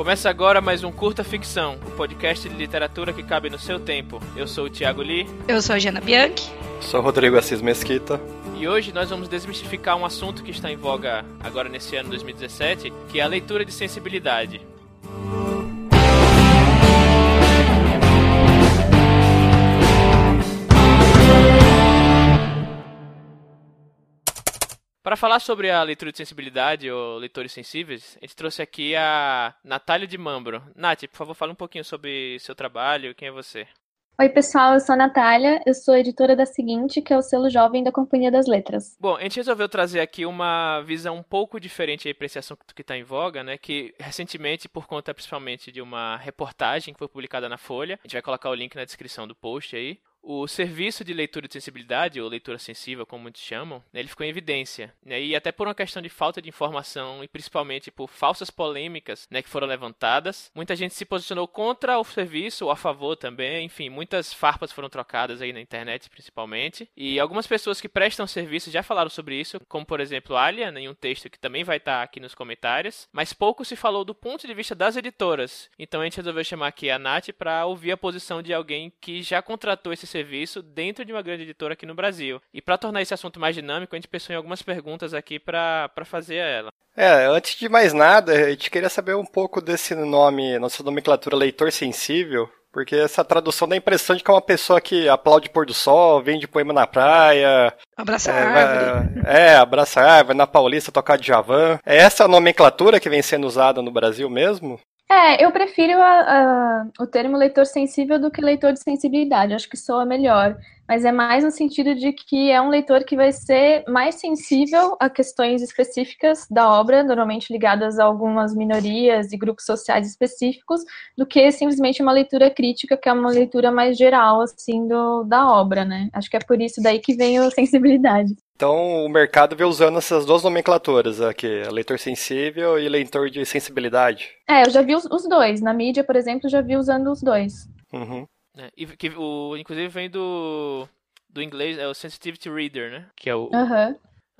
Começa agora mais um Curta Ficção, o um podcast de literatura que cabe no seu tempo. Eu sou o Thiago Lee. Eu sou a Jana Bianchi. Sou o Rodrigo Assis Mesquita. E hoje nós vamos desmistificar um assunto que está em voga agora nesse ano 2017, que é a leitura de sensibilidade. Para falar sobre a leitura de sensibilidade ou leitores sensíveis, a gente trouxe aqui a Natália de Mambro. Nath, por favor, fala um pouquinho sobre seu trabalho, quem é você? Oi, pessoal, eu sou a Natália, eu sou editora da Seguinte, que é o selo jovem da Companhia das Letras. Bom, a gente resolveu trazer aqui uma visão um pouco diferente para esse assunto que está em voga, né? Que recentemente, por conta principalmente de uma reportagem que foi publicada na Folha, a gente vai colocar o link na descrição do post aí, o serviço de leitura de sensibilidade, ou leitura sensível, como muitos chamam, né, ele ficou em evidência. Né, e até por uma questão de falta de informação e principalmente por falsas polêmicas né, que foram levantadas, muita gente se posicionou contra o serviço ou a favor também. Enfim, muitas farpas foram trocadas aí na internet, principalmente. E algumas pessoas que prestam serviço já falaram sobre isso, como por exemplo Alia, em um texto que também vai estar aqui nos comentários. Mas pouco se falou do ponto de vista das editoras. Então a gente resolveu chamar aqui a Nath para ouvir a posição de alguém que já contratou esse serviço dentro de uma grande editora aqui no Brasil. E para tornar esse assunto mais dinâmico, a gente pensou em algumas perguntas aqui para fazer a ela. É, antes de mais nada, a gente queria saber um pouco desse nome, nossa nomenclatura leitor sensível, porque essa tradução dá a impressão de que é uma pessoa que aplaude pôr do sol, vende poema na praia. Abraça é, árvore. É, abraça árvore, na Paulista tocar de Javan. É essa a nomenclatura que vem sendo usada no Brasil mesmo? É, eu prefiro a, a, o termo leitor sensível do que leitor de sensibilidade. Acho que soa melhor. Mas é mais no sentido de que é um leitor que vai ser mais sensível a questões específicas da obra, normalmente ligadas a algumas minorias e grupos sociais específicos, do que simplesmente uma leitura crítica, que é uma leitura mais geral, assim, do, da obra, né? Acho que é por isso daí que vem a sensibilidade. Então, o mercado vê usando essas duas nomenclaturas aqui, leitor sensível e leitor de sensibilidade. É, eu já vi os, os dois. Na mídia, por exemplo, já vi usando os dois. Uhum. É, e que, o, inclusive vem do, do inglês, é o Sensitivity Reader, né? Que é o, uhum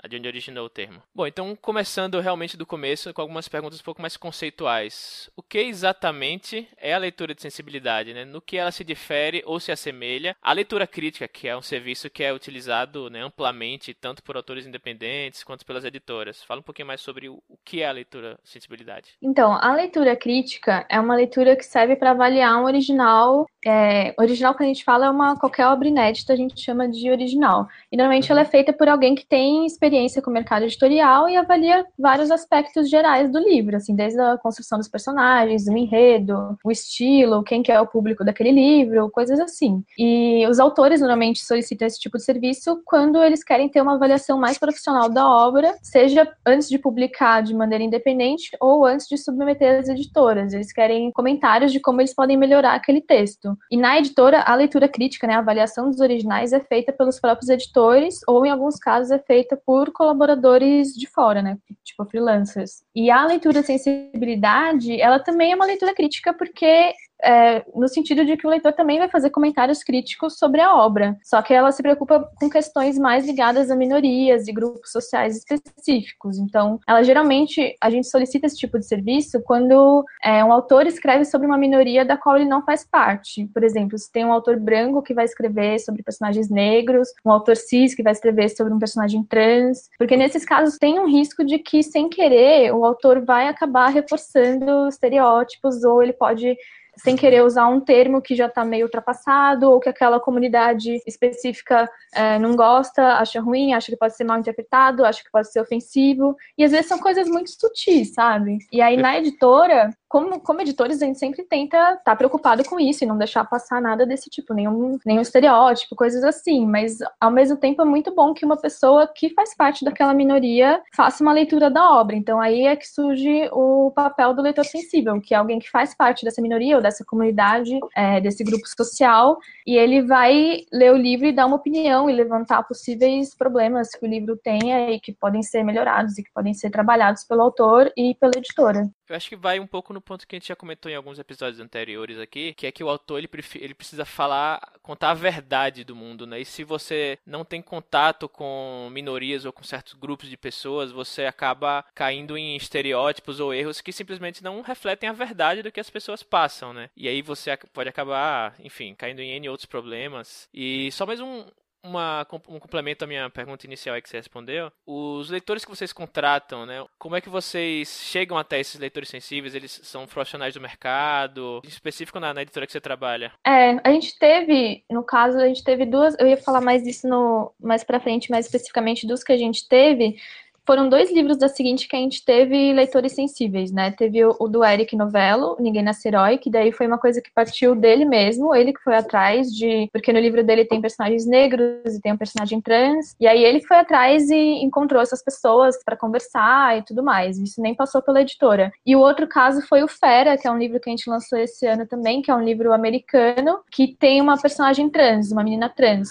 de onde originou o termo. Bom, então começando realmente do começo com algumas perguntas um pouco mais conceituais. O que exatamente é a leitura de sensibilidade, né? No que ela se difere ou se assemelha à leitura crítica, que é um serviço que é utilizado né, amplamente tanto por autores independentes quanto pelas editoras. Fala um pouquinho mais sobre o, que é a leitura de sensibilidade. Então, a leitura crítica é uma leitura que serve para avaliar um original. É, original que a gente fala é uma qualquer obra inédita a gente chama de original. E normalmente uhum. ela é feita por alguém que tem experiência experiência com o mercado editorial e avalia vários aspectos gerais do livro, assim, desde a construção dos personagens, o enredo, o estilo, quem que é o público daquele livro, coisas assim. E os autores normalmente solicitam esse tipo de serviço quando eles querem ter uma avaliação mais profissional da obra, seja antes de publicar de maneira independente ou antes de submeter às editoras. Eles querem comentários de como eles podem melhorar aquele texto. E na editora, a leitura crítica, né, a avaliação dos originais é feita pelos próprios editores ou, em alguns casos, é feita por por colaboradores de fora, né? Tipo freelancers. E a leitura de sensibilidade, ela também é uma leitura crítica porque é, no sentido de que o leitor também vai fazer comentários críticos sobre a obra, só que ela se preocupa com questões mais ligadas a minorias e grupos sociais específicos. Então, ela geralmente, a gente solicita esse tipo de serviço quando é, um autor escreve sobre uma minoria da qual ele não faz parte. Por exemplo, se tem um autor branco que vai escrever sobre personagens negros, um autor cis que vai escrever sobre um personagem trans, porque nesses casos tem um risco de que, sem querer, o autor vai acabar reforçando estereótipos ou ele pode sem querer usar um termo que já está meio ultrapassado ou que aquela comunidade específica é, não gosta, acha ruim, acha que pode ser mal interpretado, acha que pode ser ofensivo. E às vezes são coisas muito sutis, sabe? E aí na editora, como, como editores, a gente sempre tenta estar tá preocupado com isso e não deixar passar nada desse tipo, nenhum, nenhum estereótipo, coisas assim. Mas, ao mesmo tempo, é muito bom que uma pessoa que faz parte daquela minoria faça uma leitura da obra. Então, aí é que surge o papel do leitor sensível, que é alguém que faz parte dessa minoria ou dessa comunidade, é, desse grupo social, e ele vai ler o livro e dar uma opinião e levantar possíveis problemas que o livro tenha e que podem ser melhorados e que podem ser trabalhados pelo autor e pela editora. Eu acho que vai um pouco no ponto que a gente já comentou em alguns episódios anteriores aqui, que é que o autor ele, ele precisa falar, contar a verdade do mundo, né? E se você não tem contato com minorias ou com certos grupos de pessoas, você acaba caindo em estereótipos ou erros que simplesmente não refletem a verdade do que as pessoas passam, né? E aí você pode acabar, enfim, caindo em N outros problemas. E só mais um, uma, um complemento à minha pergunta inicial que você respondeu. Os leitores que vocês contratam, né? Como é que vocês chegam até esses leitores sensíveis? Eles são profissionais do mercado? Em específico na, na editora que você trabalha? É, a gente teve, no caso, a gente teve duas. Eu ia falar mais disso no, mais pra frente, mais especificamente dos que a gente teve foram dois livros da seguinte que a gente teve leitores sensíveis, né? Teve o, o, do Eric Novello, Ninguém Nasce Herói, que daí foi uma coisa que partiu dele mesmo, ele que foi atrás de. Porque no livro dele tem personagens negros e tem um personagem trans, e aí ele foi atrás e encontrou essas pessoas para conversar e tudo mais. Isso nem passou pela editora. E o outro caso foi o Fera, que é um livro que a gente lançou esse ano também, que é um livro americano, que tem uma personagem trans, uma menina trans.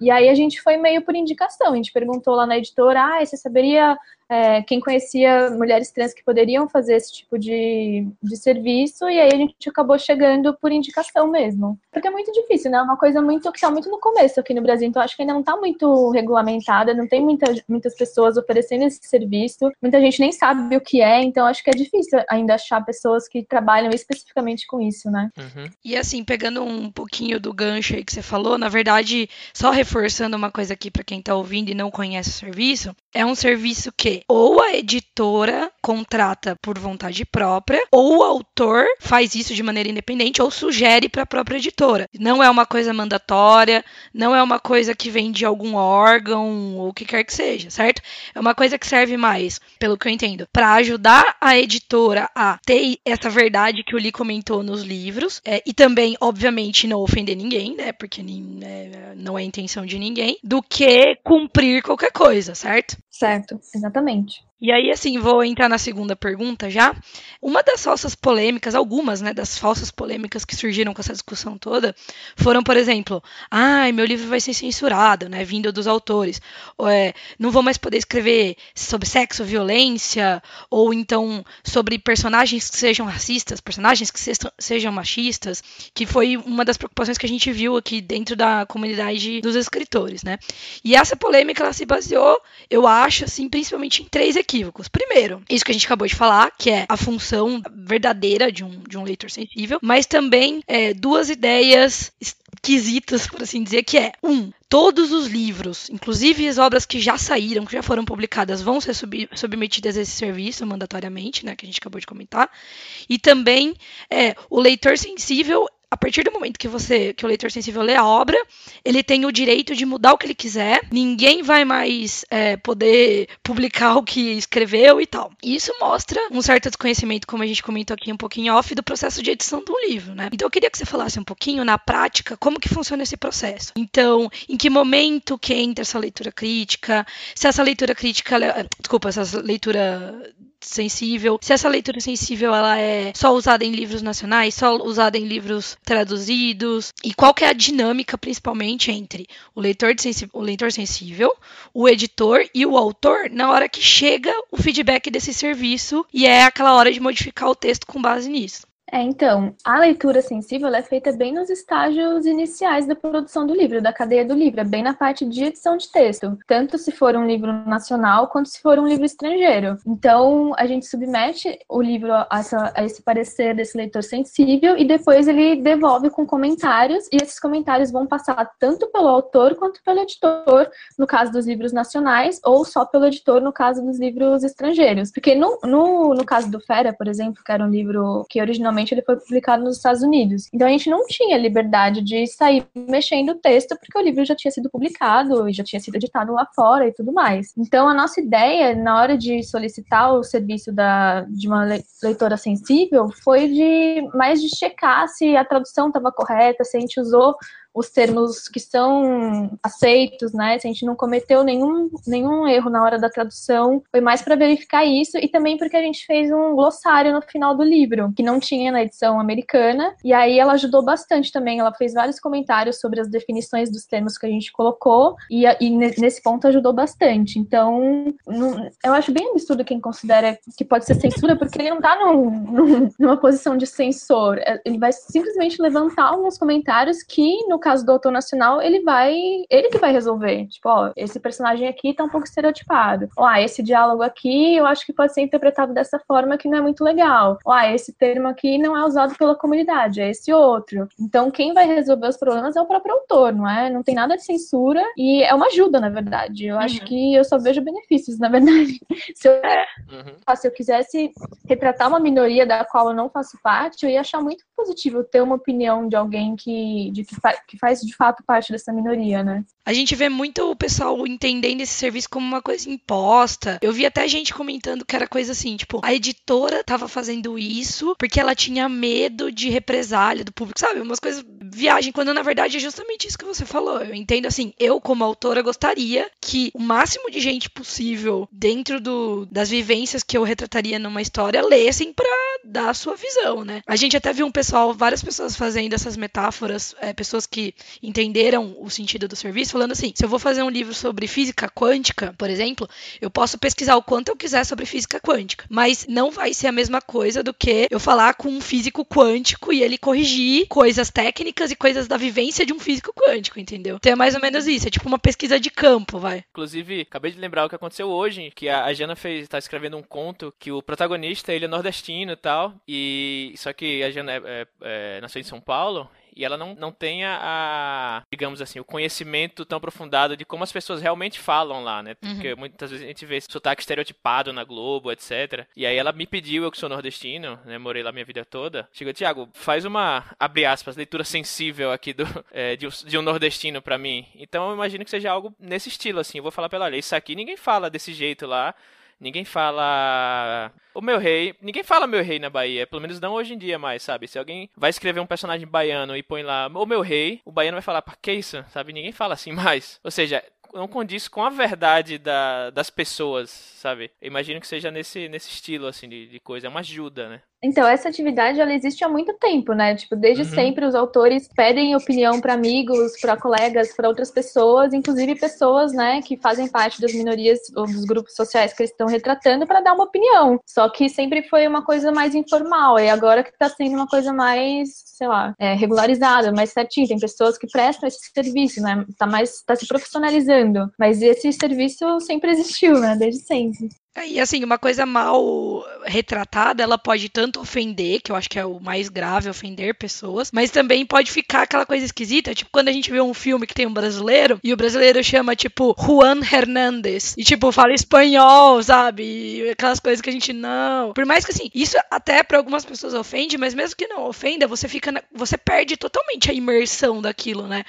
E aí a gente foi meio por indicação. A gente perguntou lá na editora, ah, você saberia é, quem conhecia mulheres trans que poderiam fazer esse tipo de, de serviço, e aí a gente acabou chegando por indicação mesmo. Porque é muito difícil, né? É uma coisa muito que está muito no começo aqui no Brasil, então acho que ainda não está muito regulamentada, não tem muita, muitas pessoas oferecendo esse serviço, muita gente nem sabe o que é, então acho que é difícil ainda achar pessoas que trabalham especificamente com isso, né? Uhum. E assim, pegando um pouquinho do gancho aí que você falou, na verdade, só reforçando uma coisa aqui para quem está ouvindo e não conhece o serviço, é um serviço que ou a editora contrata por vontade própria, ou o autor faz isso de maneira independente ou sugere para a própria editora. Não é uma coisa mandatória, não é uma coisa que vem de algum órgão ou o que quer que seja, certo? É uma coisa que serve mais, pelo que eu entendo, para ajudar a editora a ter essa verdade que o Lee comentou nos livros é, e também, obviamente, não ofender ninguém, né? Porque é, não é intenção de ninguém, do que cumprir qualquer coisa, certo? Certo, exatamente. E aí, assim, vou entrar na segunda pergunta já. Uma das falsas polêmicas, algumas, né, das falsas polêmicas que surgiram com essa discussão toda, foram, por exemplo, ai, meu livro vai ser censurado, né, vindo dos autores. Ou, é, não vou mais poder escrever sobre sexo, violência, ou então sobre personagens que sejam racistas, personagens que sejam machistas, que foi uma das preocupações que a gente viu aqui dentro da comunidade dos escritores, né. E essa polêmica, ela se baseou, eu acho, assim, principalmente em três equívocos. Primeiro, isso que a gente acabou de falar, que é a função verdadeira de um, de um leitor sensível, mas também é, duas ideias esquisitas, por assim dizer, que é um, todos os livros, inclusive as obras que já saíram, que já foram publicadas, vão ser sub submetidas a esse serviço mandatoriamente, né, que a gente acabou de comentar. E também é, o leitor sensível a partir do momento que você, que o leitor sensível lê a obra, ele tem o direito de mudar o que ele quiser. Ninguém vai mais é, poder publicar o que escreveu e tal. E isso mostra um certo desconhecimento, como a gente comentou aqui um pouquinho off, do processo de edição do livro, né? Então eu queria que você falasse um pouquinho na prática como que funciona esse processo. Então, em que momento que entra essa leitura crítica? Se essa leitura crítica, desculpa, essa leitura sensível, se essa leitura sensível ela é só usada em livros nacionais, só usada em livros traduzidos, e qual que é a dinâmica principalmente entre o leitor, o leitor sensível, o editor e o autor na hora que chega o feedback desse serviço e é aquela hora de modificar o texto com base nisso. É, então, a leitura sensível é feita bem nos estágios iniciais da produção do livro, da cadeia do livro, é bem na parte de edição de texto, tanto se for um livro nacional quanto se for um livro estrangeiro. Então, a gente submete o livro a, essa, a esse parecer desse leitor sensível e depois ele devolve com comentários, e esses comentários vão passar tanto pelo autor quanto pelo editor, no caso dos livros nacionais, ou só pelo editor no caso dos livros estrangeiros. Porque no, no, no caso do Fera, por exemplo, que era um livro que originalmente ele foi publicado nos Estados Unidos. Então a gente não tinha liberdade de sair mexendo o texto, porque o livro já tinha sido publicado e já tinha sido editado lá fora e tudo mais. Então a nossa ideia, na hora de solicitar o serviço da, de uma leitora sensível, foi de mais de checar se a tradução estava correta, se a gente usou os termos que são aceitos, né? Se a gente não cometeu nenhum, nenhum erro na hora da tradução, foi mais para verificar isso e também porque a gente fez um glossário no final do livro, que não tinha na edição americana, e aí ela ajudou bastante também. Ela fez vários comentários sobre as definições dos termos que a gente colocou, e, e nesse ponto ajudou bastante. Então, não, eu acho bem absurdo quem considera que pode ser censura, porque ele não tá num, num, numa posição de censor. É, ele vai simplesmente levantar alguns comentários que, no caso do autor nacional, ele vai. Ele que vai resolver. Tipo, ó, esse personagem aqui tá um pouco estereotipado. Ó, ah, esse diálogo aqui eu acho que pode ser interpretado dessa forma que não é muito legal. Ó, ah, esse termo aqui não é usado pela comunidade, é esse outro. Então, quem vai resolver os problemas é o próprio autor, não é? Não tem nada de censura e é uma ajuda, na verdade. Eu uhum. acho que eu só vejo benefícios, na verdade. Se eu, uhum. se eu quisesse retratar uma minoria da qual eu não faço parte, eu ia achar muito positivo ter uma opinião de alguém que, de, que, fa faz de fato parte dessa minoria, né? A gente vê muito o pessoal entendendo esse serviço como uma coisa imposta. Eu vi até gente comentando que era coisa assim, tipo, a editora tava fazendo isso porque ela tinha medo de represália do público, sabe? Umas coisas viagem, quando na verdade é justamente isso que você falou. Eu entendo assim, eu como autora gostaria que o máximo de gente possível dentro do, das vivências que eu retrataria numa história lessem para dar a sua visão, né? A gente até viu um pessoal, várias pessoas fazendo essas metáforas, é, pessoas que entenderam o sentido do serviço falando assim: se eu vou fazer um livro sobre física quântica, por exemplo, eu posso pesquisar o quanto eu quiser sobre física quântica, mas não vai ser a mesma coisa do que eu falar com um físico quântico e ele corrigir coisas técnicas e coisas da vivência de um físico quântico, entendeu? Então é mais ou menos isso, é tipo uma pesquisa de campo, vai. Inclusive, acabei de lembrar o que aconteceu hoje, que a Jana fez, tá escrevendo um conto que o protagonista, ele é nordestino e tal, e só que a Jana é, é, é, nasceu em São Paulo, e ela não, não tenha a, digamos assim, o conhecimento tão aprofundado de como as pessoas realmente falam lá, né? Porque uhum. muitas vezes a gente vê sotaque estereotipado na Globo, etc. E aí ela me pediu, eu que sou nordestino, né? Morei lá minha vida toda. Chegou, Tiago, faz uma, abre aspas, leitura sensível aqui do, é, de, de, um nordestino para mim. Então eu imagino que seja algo nesse estilo, assim. Eu vou falar pela lei, isso aqui ninguém fala desse jeito lá. Ninguém fala. O meu rei. Ninguém fala meu rei na Bahia. Pelo menos não hoje em dia mais, sabe? Se alguém vai escrever um personagem baiano e põe lá o meu rei, o baiano vai falar, pra que isso? Sabe? Ninguém fala assim mais. Ou seja, não condiz com a verdade da, das pessoas, sabe? Eu imagino que seja nesse, nesse estilo, assim, de, de coisa. É uma ajuda, né? Então, essa atividade ela existe há muito tempo, né? Tipo, desde uhum. sempre os autores pedem opinião para amigos, para colegas, para outras pessoas, inclusive pessoas, né, que fazem parte das minorias ou dos grupos sociais que eles estão retratando para dar uma opinião. Só que sempre foi uma coisa mais informal e agora que está sendo uma coisa mais, sei lá, é, regularizada, mais certinho. Tem pessoas que prestam esse serviço, né? Tá mais, tá se profissionalizando. Mas esse serviço sempre existiu, né? Desde sempre. E assim, uma coisa mal retratada, ela pode tanto ofender, que eu acho que é o mais grave, ofender pessoas, mas também pode ficar aquela coisa esquisita, tipo quando a gente vê um filme que tem um brasileiro e o brasileiro chama tipo Juan Hernández e tipo fala espanhol, sabe? E aquelas coisas que a gente não. Por mais que assim, isso até para algumas pessoas ofende, mas mesmo que não ofenda, você fica na... você perde totalmente a imersão daquilo, né?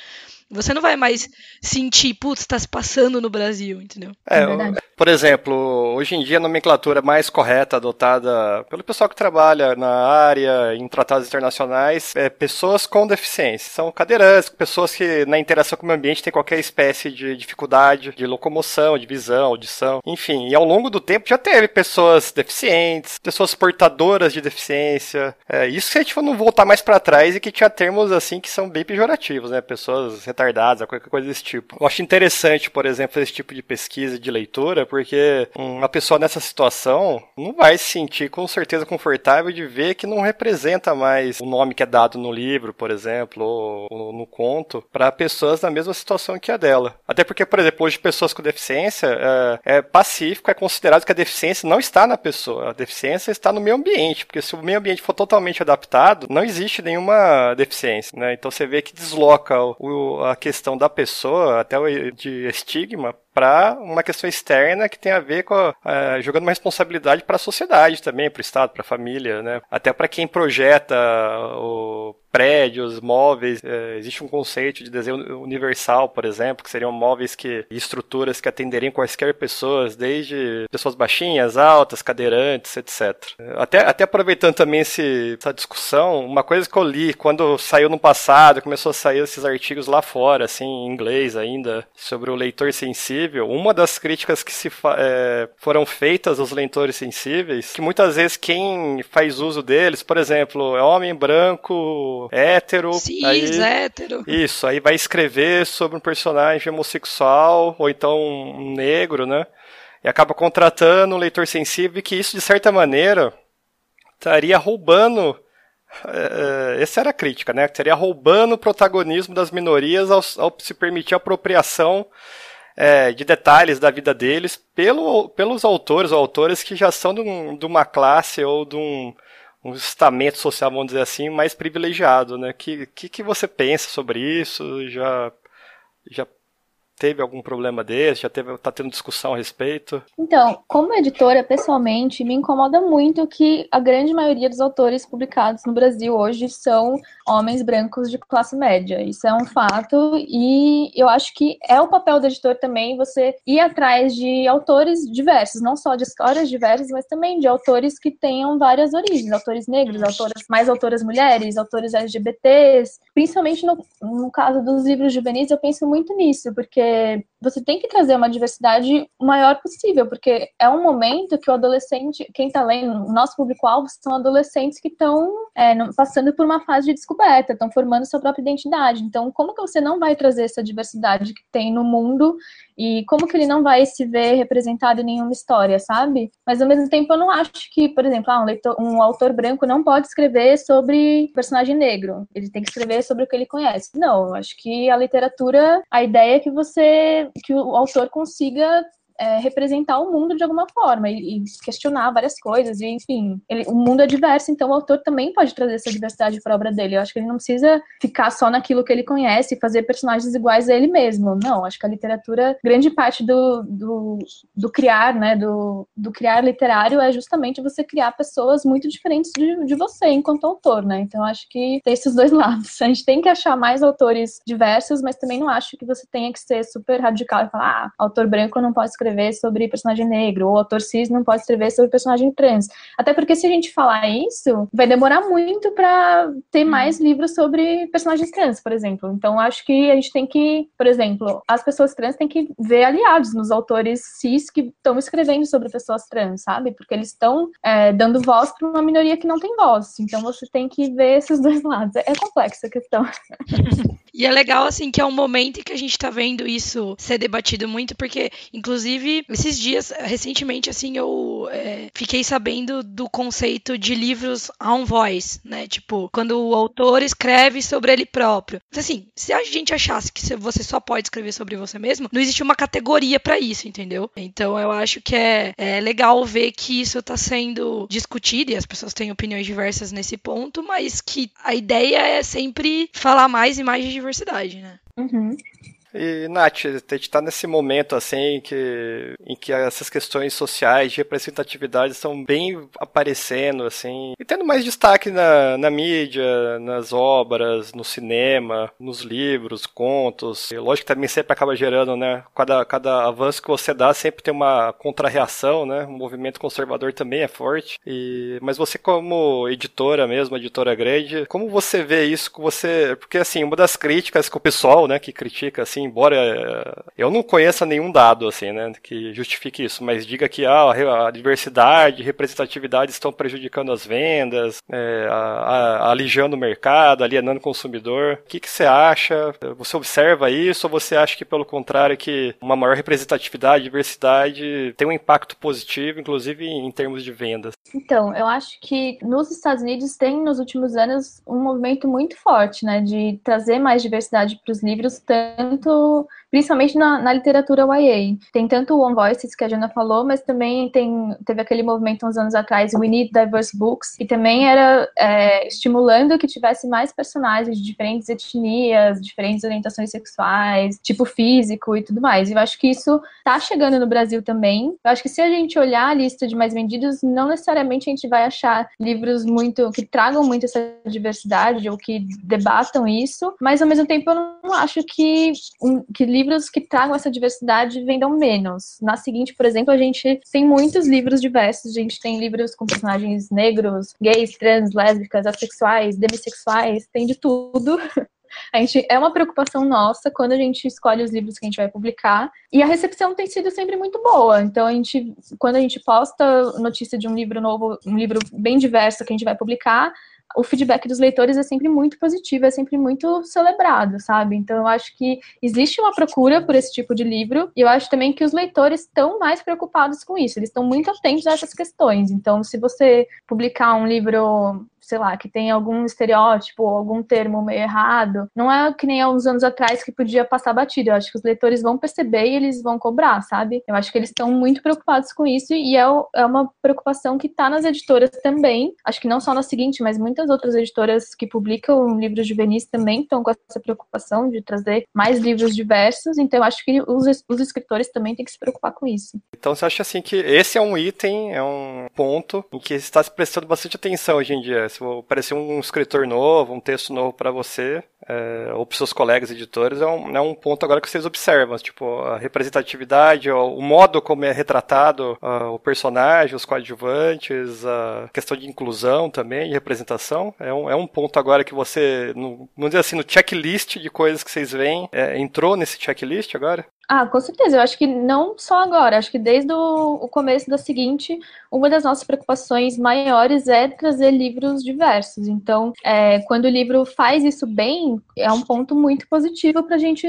Você não vai mais sentir, putz, tá se passando no Brasil, entendeu? É, é por exemplo, hoje em dia a nomenclatura mais correta adotada pelo pessoal que trabalha na área, em tratados internacionais, é pessoas com deficiência. São cadeirantes, pessoas que na interação com o meio ambiente têm qualquer espécie de dificuldade de locomoção, de visão, audição, enfim. E ao longo do tempo já teve pessoas deficientes, pessoas portadoras de deficiência. É, isso se a gente não voltar mais para trás e que tinha termos assim que são bem pejorativos, né? Pessoas retardados, qualquer coisa desse tipo. Eu acho interessante, por exemplo, esse tipo de pesquisa de leitura, porque uma pessoa nessa situação não vai se sentir com certeza confortável de ver que não representa mais o nome que é dado no livro, por exemplo, ou no conto, para pessoas na mesma situação que a dela. Até porque, por exemplo, hoje pessoas com deficiência é, é pacífico, é considerado que a deficiência não está na pessoa, a deficiência está no meio ambiente, porque se o meio ambiente for totalmente adaptado, não existe nenhuma deficiência, né? Então você vê que desloca o, a questão da pessoa, até de estigma, para uma questão externa que tem a ver com jogando uma responsabilidade para a sociedade também, para o Estado, para a família, né? Até para quem projeta o prédios, móveis. É, existe um conceito de desenho universal, por exemplo, que seriam móveis que estruturas que atenderiam quaisquer pessoas, desde pessoas baixinhas, altas, cadeirantes, etc. Até, até aproveitando também esse, essa discussão, uma coisa que eu li quando saiu no passado, começou a sair esses artigos lá fora, assim, em inglês ainda, sobre o leitor sensível, uma das críticas que se é, foram feitas aos leitores sensíveis, que muitas vezes quem faz uso deles, por exemplo, é homem branco, hétero. Cis, aí, hétero. Isso, aí vai escrever sobre um personagem homossexual, ou então um negro, né? E acaba contratando um leitor sensível e que isso, de certa maneira, estaria roubando. É, essa era a crítica, né? Estaria roubando o protagonismo das minorias ao, ao se permitir a apropriação é, de detalhes da vida deles pelo, pelos autores ou autores que já são de, um, de uma classe ou de um, um estamento social, vamos dizer assim, mais privilegiado, né? Que que, que você pensa sobre isso? Já já teve algum problema desse? Já teve, tá tendo discussão a respeito? Então, como editora, pessoalmente, me incomoda muito que a grande maioria dos autores publicados no Brasil hoje são homens brancos de classe média. Isso é um fato e eu acho que é o papel do editor também você ir atrás de autores diversos, não só de histórias diversas, mas também de autores que tenham várias origens, autores negros, autoras, mais autoras mulheres, autores LGBTs, principalmente no, no caso dos livros juvenis, eu penso muito nisso, porque eh, você tem que trazer uma diversidade o maior possível, porque é um momento que o adolescente, quem está lendo, o nosso público-alvo são adolescentes que estão é, passando por uma fase de descoberta, estão formando sua própria identidade. Então, como que você não vai trazer essa diversidade que tem no mundo e como que ele não vai se ver representado em nenhuma história, sabe? Mas ao mesmo tempo eu não acho que, por exemplo, ah, um, leitor, um autor branco não pode escrever sobre personagem negro. Ele tem que escrever sobre o que ele conhece. Não, acho que a literatura, a ideia é que você, que o autor consiga é, representar o mundo de alguma forma e, e questionar várias coisas. E, enfim, ele, o mundo é diverso, então o autor também pode trazer essa diversidade para a obra dele. Eu acho que ele não precisa ficar só naquilo que ele conhece e fazer personagens iguais a ele mesmo. Não, acho que a literatura, grande parte do, do, do criar, né, do, do criar literário é justamente você criar pessoas muito diferentes de, de você enquanto autor, né? Então acho que tem esses dois lados. A gente tem que achar mais autores diversos, mas também não acho que você tenha que ser super radical e falar, ah, autor branco não pode escrever escrever sobre personagem negro, ou autor cis não pode escrever sobre personagem trans. Até porque se a gente falar isso, vai demorar muito para ter uhum. mais livros sobre personagens trans, por exemplo. Então acho que a gente tem que, por exemplo, as pessoas trans têm que ver aliados nos autores cis que estão escrevendo sobre pessoas trans, sabe? Porque eles estão é, dando voz para uma minoria que não tem voz. Então você tem que ver esses dois lados. É complexa a questão. E é legal, assim, que é um momento em que a gente tá vendo isso ser debatido muito, porque, inclusive, esses dias, recentemente, assim, eu é, fiquei sabendo do conceito de livros on voice, né? Tipo, quando o autor escreve sobre ele próprio. Assim, se a gente achasse que você só pode escrever sobre você mesmo, não existe uma categoria para isso, entendeu? Então eu acho que é, é legal ver que isso tá sendo discutido e as pessoas têm opiniões diversas nesse ponto, mas que a ideia é sempre falar mais e mais de diversidade, né? Uhum. E, Nath, a gente está nesse momento assim que, em que essas questões sociais de representatividade estão bem aparecendo, assim, e tendo mais destaque na, na mídia, nas obras, no cinema, nos livros, contos. E, lógico que também sempre acaba gerando, né? Cada, cada avanço que você dá sempre tem uma contrarreação, né? O movimento conservador também é forte. E, mas você, como editora mesmo, editora grande, como você vê isso? Você, porque assim, uma das críticas que o pessoal, né, que critica assim, embora eh, eu não conheça nenhum dado assim, né, que justifique isso, mas diga que ah, a diversidade, representatividade estão prejudicando as vendas, é, alijando o mercado, alienando o consumidor. O que, que você acha? Você observa isso ou você acha que pelo contrário que uma maior representatividade, diversidade tem um impacto positivo, inclusive em termos de vendas? Então, eu acho que nos Estados Unidos tem nos últimos anos um movimento muito forte, né, de trazer mais diversidade para os livros, tanto also principalmente na, na, literatura YA. Tem tanto o One Voices, que a Jana falou, mas também tem, teve aquele movimento uns anos atrás, We Need Diverse Books, que também era é, estimulando que tivesse mais personagens de diferentes etnias, diferentes orientações sexuais, tipo físico e tudo mais. E eu acho que isso tá chegando no Brasil também. Eu acho que se a gente olhar a lista de mais vendidos, não necessariamente a gente vai achar livros muito que tragam muito essa diversidade ou que debatam isso, mas ao mesmo tempo eu não acho que, que livros que tragam essa diversidade vendam menos. Na seguinte, por exemplo, a gente tem muitos livros diversos, a gente tem livros com personagens negros, gays, trans, lésbicas, assexuais, demissexuais, tem de tudo. A gente é uma preocupação nossa quando a gente escolhe os livros que a gente vai publicar. E a recepção tem sido sempre muito boa. Então a gente, quando a gente posta notícia de um livro novo, um livro bem diverso que a gente vai publicar, o feedback dos leitores é sempre muito positivo, é sempre muito celebrado, sabe? Então eu acho que existe uma procura por esse tipo de livro e eu acho também que os leitores estão mais preocupados com isso, eles estão muito atentos a essas questões. Então, se você publicar um livro sei lá, que tem algum estereótipo ou algum termo meio errado, não é que nem há uns anos atrás que podia passar batido. Eu acho que os leitores vão perceber e eles vão cobrar, sabe? Eu acho que eles estão muito preocupados com isso e é, é uma preocupação que está nas editoras também. Acho que não só na seguinte, mas muitas outras editoras que publicam livros juvenis também estão com essa preocupação de trazer mais livros diversos. Então, eu acho que os, os escritores também têm que se preocupar com isso. Então, você acha assim que esse é um item, é um ponto em que está se prestando bastante atenção hoje em dia? Se aparecer um escritor novo, um texto novo para você, é, ou para seus colegas editores, é um, é um ponto agora que vocês observam, tipo, a representatividade, o modo como é retratado uh, o personagem, os coadjuvantes, a questão de inclusão também, de representação, é um, é um ponto agora que você, no, vamos dizer assim, no checklist de coisas que vocês veem, é, entrou nesse checklist agora? Ah, com certeza. Eu acho que não só agora. Acho que desde o, começo da seguinte, uma das nossas preocupações maiores é trazer livros diversos. Então, é, quando o livro faz isso bem, é um ponto muito positivo para a gente,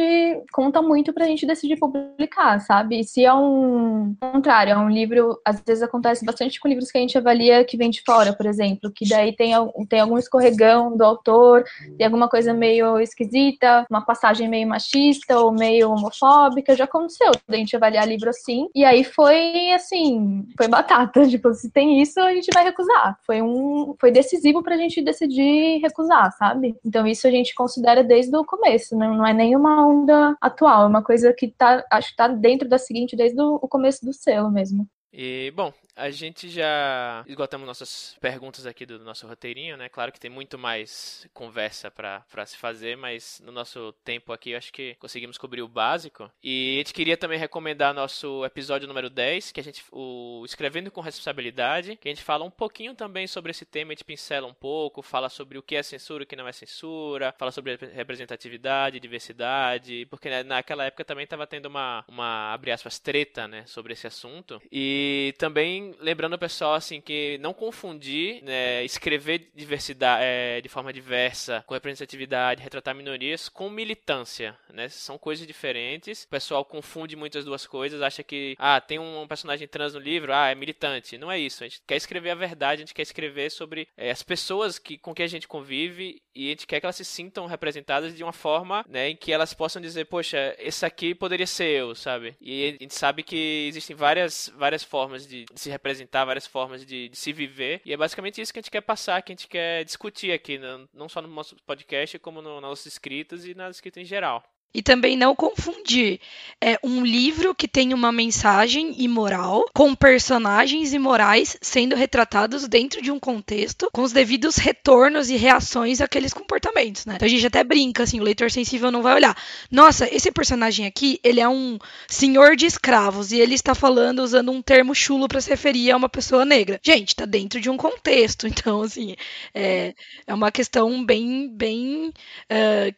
conta muito para a gente decidir publicar, sabe? Se é um contrário, é um livro, às vezes acontece bastante com livros que a gente avalia que vem de fora, por exemplo, que daí tem, tem algum escorregão do autor, tem alguma coisa meio esquisita, uma passagem meio machista ou meio homofóbica já aconteceu, da gente avaliar livro assim. E aí foi assim, foi batata. Tipo, se tem isso, a gente vai recusar. Foi um. Foi decisivo pra gente decidir recusar, sabe? Então isso a gente considera desde o começo. Não, não é nenhuma onda atual, é uma coisa que tá, acho que tá dentro da seguinte desde o começo do selo mesmo. E, bom, a gente já esgotamos nossas perguntas aqui do nosso roteirinho, né? Claro que tem muito mais conversa para se fazer, mas no nosso tempo aqui acho que conseguimos cobrir o básico. E a gente queria também recomendar nosso episódio número 10, que a gente o Escrevendo com Responsabilidade, que a gente fala um pouquinho também sobre esse tema, a gente pincela um pouco, fala sobre o que é censura, o que não é censura, fala sobre representatividade, diversidade, porque né, naquela época também estava tendo uma, uma, abre aspas, treta, né, sobre esse assunto. E também lembrando o pessoal assim que não confundir né, escrever diversidade é, de forma diversa, com representatividade, retratar minorias com militância, né? São coisas diferentes. O pessoal confunde muitas duas coisas, acha que ah, tem um personagem trans no livro, ah, é militante. Não é isso. A gente quer escrever a verdade, a gente quer escrever sobre é, as pessoas que, com quem a gente convive e a gente quer que elas se sintam representadas de uma forma, né, em que elas possam dizer, poxa, esse aqui poderia ser eu, sabe? E a gente sabe que existem várias várias formas de, se representar, várias formas de, de, se viver. E é basicamente isso que a gente quer passar, que a gente quer discutir aqui, não, não só no nosso podcast, como no, nos nossos escritos e nas escritas em geral. E também não confundir é, um livro que tem uma mensagem imoral com personagens imorais sendo retratados dentro de um contexto com os devidos retornos e reações àqueles comportamentos, né? Então a gente até brinca, assim, o leitor sensível não vai olhar. Nossa, esse personagem aqui, ele é um senhor de escravos e ele está falando usando um termo chulo para se referir a uma pessoa negra. Gente, tá dentro de um contexto, então, assim, é, é uma questão bem, bem uh,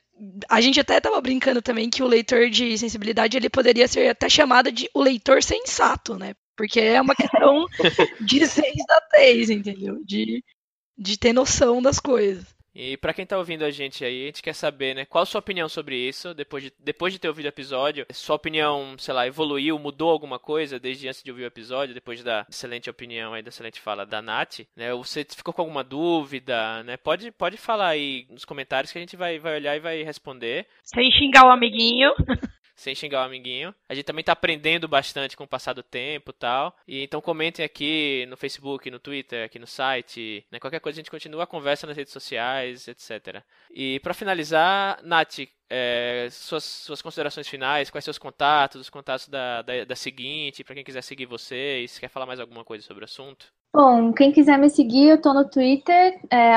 a gente até estava brincando também que o leitor de sensibilidade ele poderia ser até chamado de o leitor sensato, né? Porque é uma questão de sensatez, entendeu? De, de ter noção das coisas. E para quem tá ouvindo a gente aí, a gente quer saber, né, qual a sua opinião sobre isso, depois de, depois de ter ouvido o episódio. Sua opinião, sei lá, evoluiu, mudou alguma coisa desde antes de ouvir o episódio, depois da excelente opinião aí, da excelente fala da Nath, né? Você ficou com alguma dúvida, né? Pode, pode falar aí nos comentários que a gente vai, vai olhar e vai responder. Sem xingar o amiguinho. sem xingar o amiguinho. A gente também tá aprendendo bastante com o passar do tempo tal. E então comentem aqui no Facebook, no Twitter, aqui no site, né? Qualquer coisa a gente continua a conversa nas redes sociais, etc. E para finalizar, Nath, é, suas, suas considerações finais, quais seus contatos, os contatos da, da, da seguinte, para quem quiser seguir vocês, quer falar mais alguma coisa sobre o assunto? Bom, quem quiser me seguir, eu tô no Twitter, é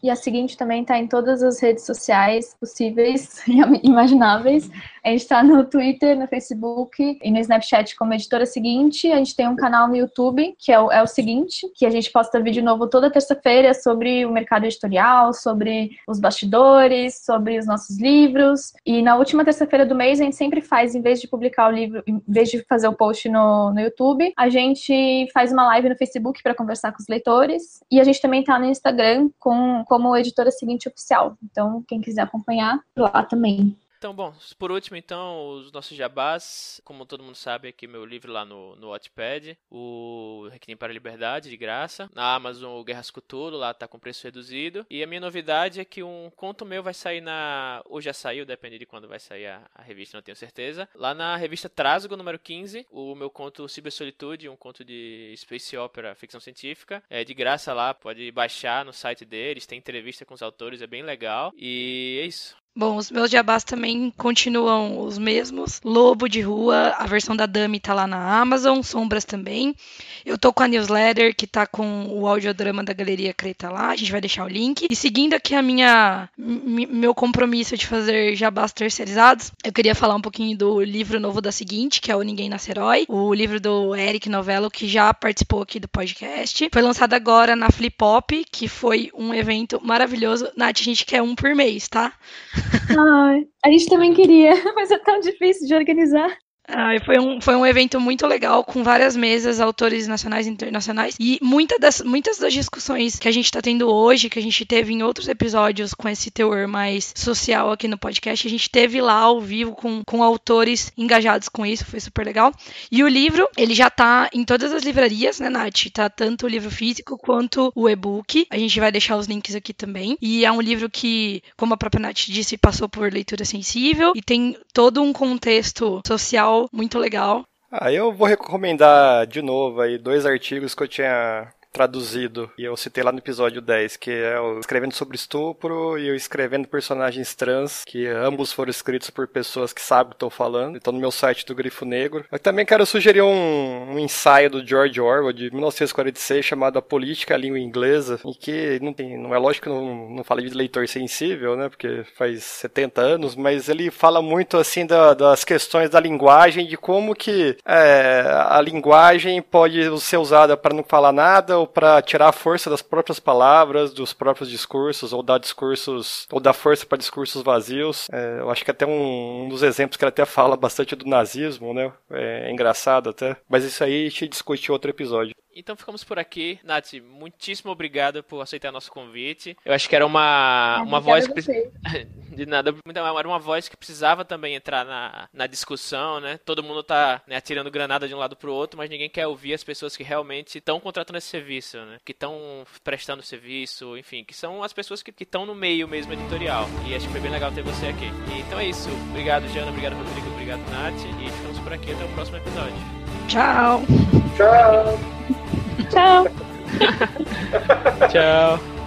e a seguinte também tá em todas as redes sociais possíveis e imagináveis. A gente tá no Twitter, no Facebook e no Snapchat como editora seguinte. A gente tem um canal no YouTube, que é o, é o seguinte, que a gente posta vídeo novo toda terça-feira sobre o mercado editorial, sobre os bastidores, sobre os nossos livros. E na última terça-feira do mês, a gente sempre faz, em vez de publicar o livro, em vez de fazer o post no, no YouTube, a gente faz uma live no Facebook para conversar com os leitores. E a gente também está no Instagram com, como editora seguinte oficial. Então, quem quiser acompanhar, lá também. Então, bom, por último, então, os nossos jabás. Como todo mundo sabe, aqui meu livro lá no, no Wattpad, o Requiem para a Liberdade, de graça. Na Amazon, o Guerras Cthulhu, lá tá com preço reduzido. E a minha novidade é que um conto meu vai sair na... Ou já saiu, depende de quando vai sair a, a revista, não tenho certeza. Lá na revista Trasgo, número 15, o meu conto Solitude, um conto de space opera, ficção científica. É de graça lá, pode baixar no site deles, tem entrevista com os autores, é bem legal. E é isso. Bom, os meus jabás também continuam os mesmos. Lobo de Rua, a versão da Dami tá lá na Amazon, Sombras também. Eu tô com a newsletter que tá com o audiodrama da Galeria Creta lá, a gente vai deixar o link. E seguindo aqui a minha meu compromisso de fazer jabás terceirizados, eu queria falar um pouquinho do livro novo da seguinte, que é o Ninguém Nasce Herói, o livro do Eric Novello, que já participou aqui do podcast. Foi lançado agora na Flip Pop, que foi um evento maravilhoso. Nath, a gente quer um por mês, tá? Ai, a gente também queria, mas é tão difícil de organizar. Ah, foi, um, foi um evento muito legal, com várias mesas, autores nacionais e internacionais. E muita das, muitas das discussões que a gente está tendo hoje, que a gente teve em outros episódios com esse teor mais social aqui no podcast, a gente teve lá ao vivo com, com autores engajados com isso, foi super legal. E o livro, ele já tá em todas as livrarias, né, Nath? Tá tanto o livro físico quanto o e-book. A gente vai deixar os links aqui também. E é um livro que, como a própria Nath disse, passou por leitura sensível e tem todo um contexto social muito legal. Ah, eu vou recomendar de novo aí dois artigos que eu tinha traduzido, e eu citei lá no episódio 10, que é o Escrevendo sobre Estupro e o Escrevendo Personagens Trans, que ambos foram escritos por pessoas que sabem o que estou falando. Estão no meu site do Grifo Negro. Eu também quero sugerir um, um ensaio do George Orwell de 1946 chamado A Política a Língua Inglesa, em que não, tem, não é lógico que não, não falei de leitor sensível, né, porque faz 70 anos, mas ele fala muito assim da, das questões da linguagem, de como que é, a linguagem pode ser usada para não falar nada para tirar a força das próprias palavras, dos próprios discursos, ou dar discursos, ou dar força para discursos vazios. É, eu acho que até um, um, dos exemplos que ele até fala bastante do nazismo, né? É, é engraçado até. Mas isso aí a gente discute em outro episódio. Então ficamos por aqui. Nath, muitíssimo obrigado por aceitar nosso convite. Eu acho que era uma, uma voz que. De nada, era uma voz que precisava também entrar na, na discussão, né? Todo mundo tá né, atirando granada de um lado pro outro, mas ninguém quer ouvir as pessoas que realmente estão contratando esse serviço, né? Que estão prestando serviço, enfim, que são as pessoas que estão no meio mesmo editorial. E acho que foi bem legal ter você aqui. E, então é isso. Obrigado, Jana. Obrigado, Rodrigo. Obrigado, Nath. E ficamos por aqui até o próximo episódio. Tchau. Tchau. Tchau. Tchau.